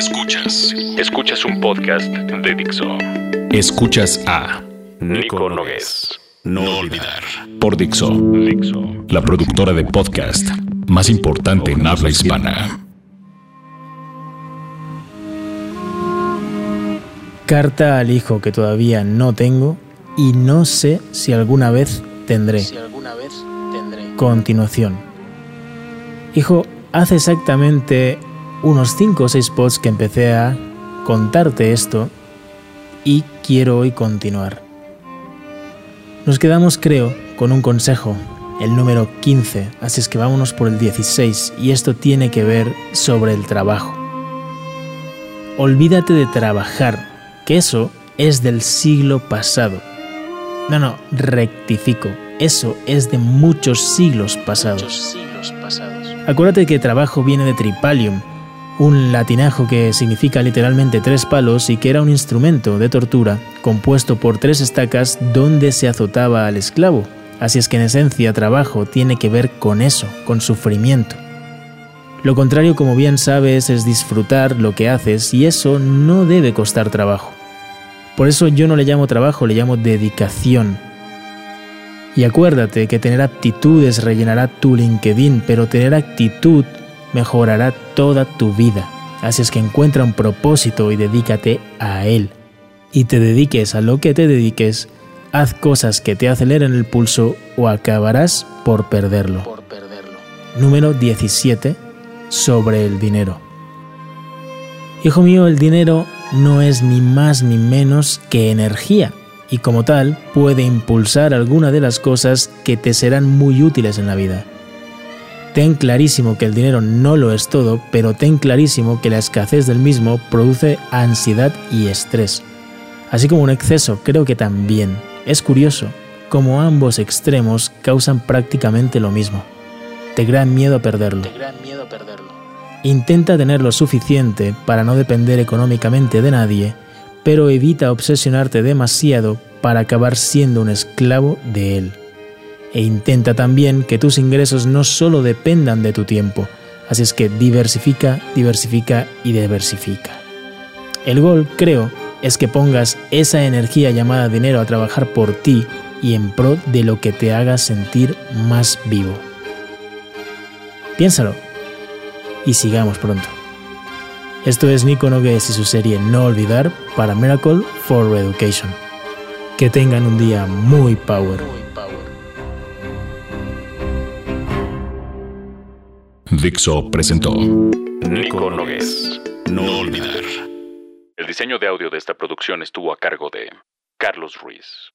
Escuchas. Escuchas un podcast de Dixo. Escuchas a Nico Nogués. No olvidar. por Dixo, Dixo. la productora de podcast más importante en habla hispana. Carta al hijo que todavía no tengo y no sé si alguna vez tendré. Continuación. Hijo, hace exactamente unos 5 o 6 posts que empecé a contarte esto y quiero hoy continuar. Nos quedamos, creo, con un consejo, el número 15, así es que vámonos por el 16 y esto tiene que ver sobre el trabajo. Olvídate de trabajar, que eso es del siglo pasado. No, no, rectifico, eso es de muchos siglos pasados. Acuérdate que trabajo viene de tripalium, un latinajo que significa literalmente tres palos y que era un instrumento de tortura compuesto por tres estacas donde se azotaba al esclavo. Así es que en esencia trabajo tiene que ver con eso, con sufrimiento. Lo contrario, como bien sabes, es disfrutar lo que haces y eso no debe costar trabajo. Por eso yo no le llamo trabajo, le llamo dedicación. Y acuérdate que tener aptitudes rellenará tu LinkedIn, pero tener actitud mejorará toda tu vida. Así es que encuentra un propósito y dedícate a él. Y te dediques a lo que te dediques, haz cosas que te aceleren el pulso o acabarás por perderlo. Número 17. Sobre el dinero. Hijo mío, el dinero no es ni más ni menos que energía y como tal puede impulsar alguna de las cosas que te serán muy útiles en la vida. Ten clarísimo que el dinero no lo es todo, pero ten clarísimo que la escasez del mismo produce ansiedad y estrés. Así como un exceso, creo que también. Es curioso, como ambos extremos causan prácticamente lo mismo. Te crean miedo a perderlo. Intenta tener lo suficiente para no depender económicamente de nadie, pero evita obsesionarte demasiado para acabar siendo un esclavo de él. E intenta también que tus ingresos no solo dependan de tu tiempo, así es que diversifica, diversifica y diversifica. El gol, creo, es que pongas esa energía llamada dinero a trabajar por ti y en pro de lo que te haga sentir más vivo. Piénsalo y sigamos pronto. Esto es Nico Nogues y su serie No Olvidar para Miracle for Education. Que tengan un día muy power. Dixo presentó Nico Nogués. No olvidar. El diseño de audio de esta producción estuvo a cargo de Carlos Ruiz.